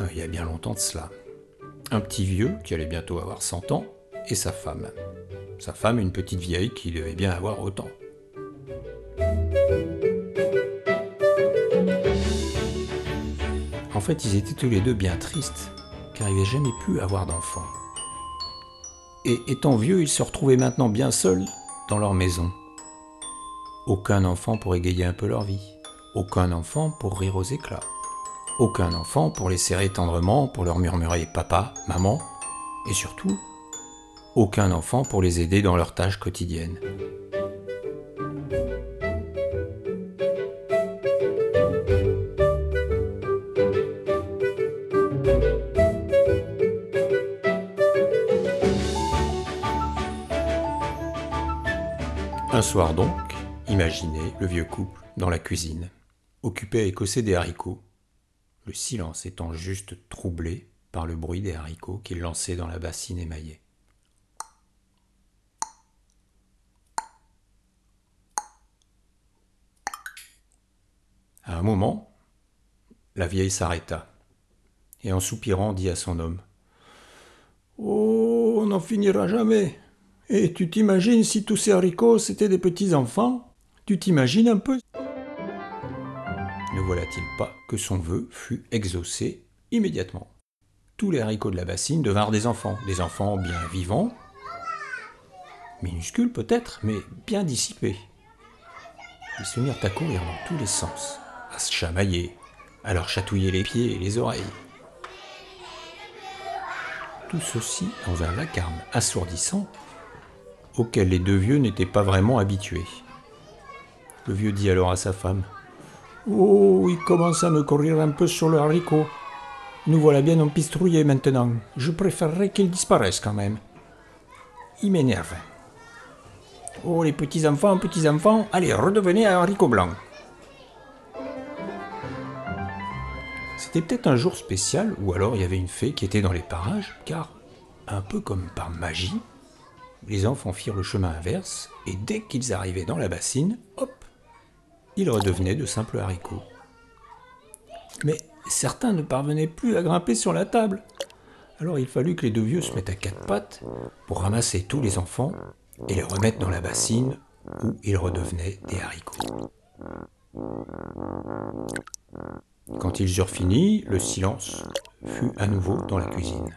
euh, il y a bien longtemps de cela, un petit vieux qui allait bientôt avoir 100 ans et sa femme. Sa femme, une petite vieille qui devait bien avoir autant. En fait, ils étaient tous les deux bien tristes, car ils n'avaient jamais pu avoir d'enfants. Et étant vieux, ils se retrouvaient maintenant bien seuls dans leur maison. Aucun enfant pour égayer un peu leur vie. Aucun enfant pour rire aux éclats. Aucun enfant pour les serrer tendrement, pour leur murmurer papa, maman. Et surtout, aucun enfant pour les aider dans leurs tâches quotidiennes. Un soir donc, imaginez le vieux couple dans la cuisine, occupé à écosser des haricots, le silence étant juste troublé par le bruit des haricots qu'il lançait dans la bassine émaillée. À un moment, la vieille s'arrêta et en soupirant dit à son homme Oh, on n'en finira jamais. Et tu t'imagines si tous ces haricots c'était des petits enfants? Tu t'imagines un peu Voilà-t-il pas que son vœu fut exaucé immédiatement? Tous les haricots de la bassine devinrent des enfants, des enfants bien vivants, minuscules peut-être, mais bien dissipés. Ils se mirent à courir dans tous les sens, à se chamailler, à leur chatouiller les pieds et les oreilles. Tout ceci dans un vacarme assourdissant auquel les deux vieux n'étaient pas vraiment habitués. Le vieux dit alors à sa femme Oh, il commence à me courir un peu sur le haricot. Nous voilà bien empistrouillés maintenant. Je préférerais qu'il disparaisse quand même. Il m'énerve. Oh, les petits enfants, petits enfants, allez, redevenez un haricot blanc. C'était peut-être un jour spécial, ou alors il y avait une fée qui était dans les parages, car, un peu comme par magie, les enfants firent le chemin inverse, et dès qu'ils arrivaient dans la bassine, hop, ils redevenaient de simples haricots. Mais certains ne parvenaient plus à grimper sur la table. Alors il fallut que les deux vieux se mettent à quatre pattes pour ramasser tous les enfants et les remettre dans la bassine où ils redevenaient des haricots. Quand ils eurent fini, le silence fut à nouveau dans la cuisine.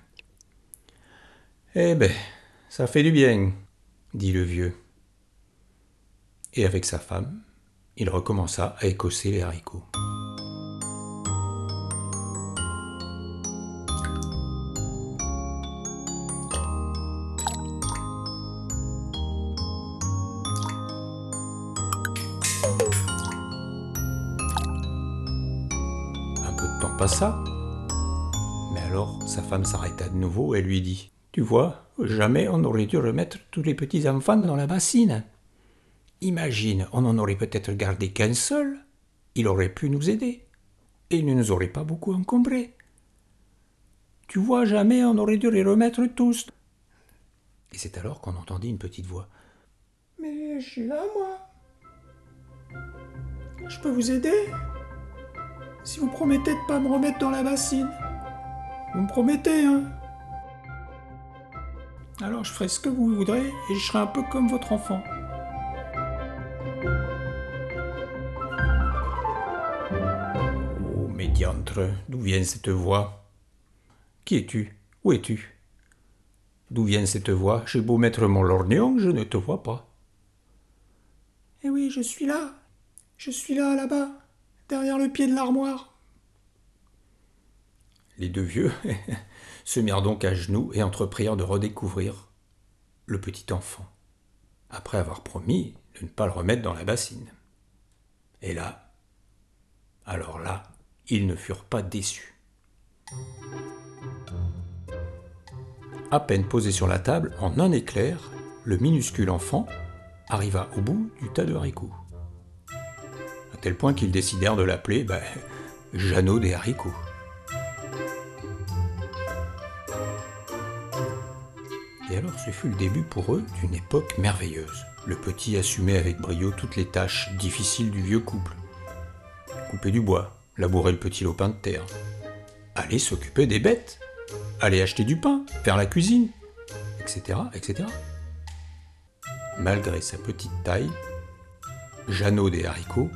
Eh ben, ça fait du bien, dit le vieux. Et avec sa femme, il recommença à écosser les haricots. Un peu de temps passa, mais alors sa femme s'arrêta de nouveau et lui dit Tu vois, jamais on n'aurait dû remettre tous les petits enfants dans la bassine. Imagine, on n'en aurait peut-être gardé qu'un seul. Il aurait pu nous aider. Et il ne nous aurait pas beaucoup encombrés. Tu vois, jamais on aurait dû les remettre tous. Et c'est alors qu'on entendit une petite voix. Mais je suis là, moi. Je peux vous aider? Si vous promettez de pas me remettre dans la bassine. Vous me promettez, hein Alors je ferai ce que vous voudrez et je serai un peu comme votre enfant. D'où vient cette voix? Qui es-tu? Où es-tu? D'où vient cette voix? J'ai beau mettre mon lorgnon, je ne te vois pas. Eh oui, je suis là. Je suis là, là-bas, derrière le pied de l'armoire. Les deux vieux se mirent donc à genoux et entreprirent de redécouvrir le petit enfant, après avoir promis de ne pas le remettre dans la bassine. Et là, alors là, ils ne furent pas déçus. À peine posé sur la table, en un éclair, le minuscule enfant arriva au bout du tas de haricots. À tel point qu'ils décidèrent de l'appeler ben, Jeannot des haricots. Et alors ce fut le début pour eux d'une époque merveilleuse. Le petit assumait avec brio toutes les tâches difficiles du vieux couple. Couper du bois, labourer le petit lopin de terre, aller s'occuper des bêtes, aller acheter du pain, faire la cuisine, etc., etc. Malgré sa petite taille, Jeannot des haricots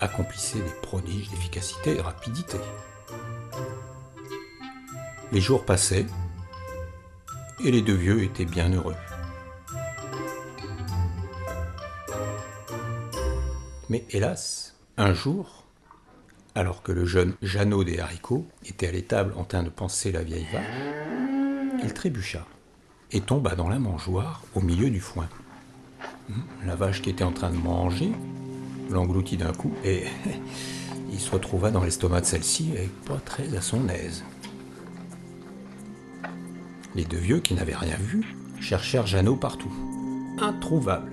accomplissait des prodiges d'efficacité et rapidité. Les jours passaient et les deux vieux étaient bien heureux. Mais hélas, un jour, alors que le jeune Jeannot des haricots était à l'étable en train de penser la vieille vache, il trébucha et tomba dans la mangeoire au milieu du foin. Hmm, la vache qui était en train de manger l'engloutit d'un coup et il se retrouva dans l'estomac de celle-ci et pas très à son aise. Les deux vieux, qui n'avaient rien vu, cherchèrent Jeannot partout. Introuvable.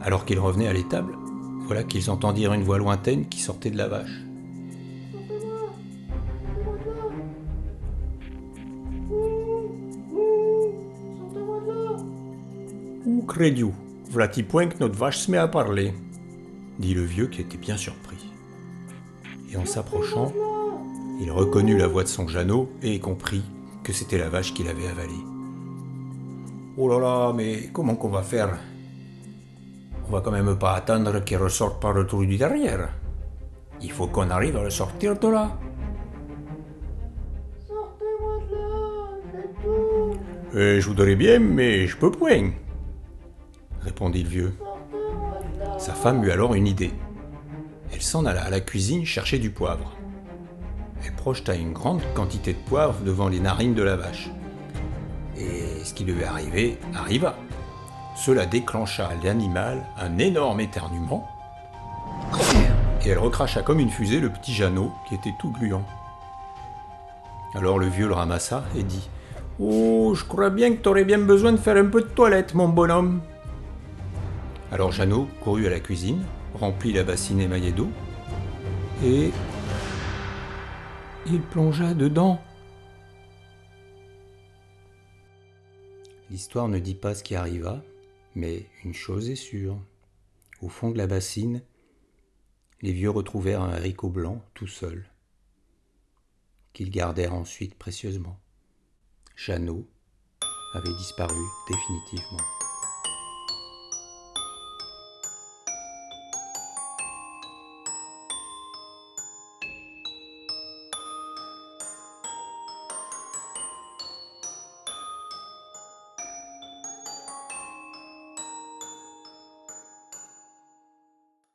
Alors qu'ils revenaient à l'étable, voilà qu'ils entendirent une voix lointaine qui sortait de la vache. Où crédiou Voilà-t-il point que notre vache se met à parler dit le vieux qui était bien surpris. Et en s'approchant, il reconnut la voix de son Jeannot et comprit que c'était la vache qu'il avait avalée. Oh là là, mais comment qu'on va faire? On va quand même pas attendre qu'il ressorte par le trou du derrière. Il faut qu'on arrive à le sortir de là. Sortez-moi de là, tout. Euh, je voudrais bien, mais je peux point. Répondit le vieux. Sortez-moi de là. Sa femme eut alors une idée. Elle s'en alla à la cuisine chercher du poivre. Elle projeta une grande quantité de poivre devant les narines de la vache. Et ce qui lui arrivait arriva. Cela déclencha à l'animal un énorme éternuement. Et elle recracha comme une fusée le petit Jeannot qui était tout gluant. Alors le vieux le ramassa et dit Oh, je crois bien que t'aurais bien besoin de faire un peu de toilette, mon bonhomme. Alors Jeannot courut à la cuisine, remplit la bassine émaillée d'eau, et il plongea dedans. L'histoire ne dit pas ce qui arriva, mais une chose est sûre. Au fond de la bassine, les vieux retrouvèrent un haricot blanc tout seul, qu'ils gardèrent ensuite précieusement. Jeannot avait disparu définitivement.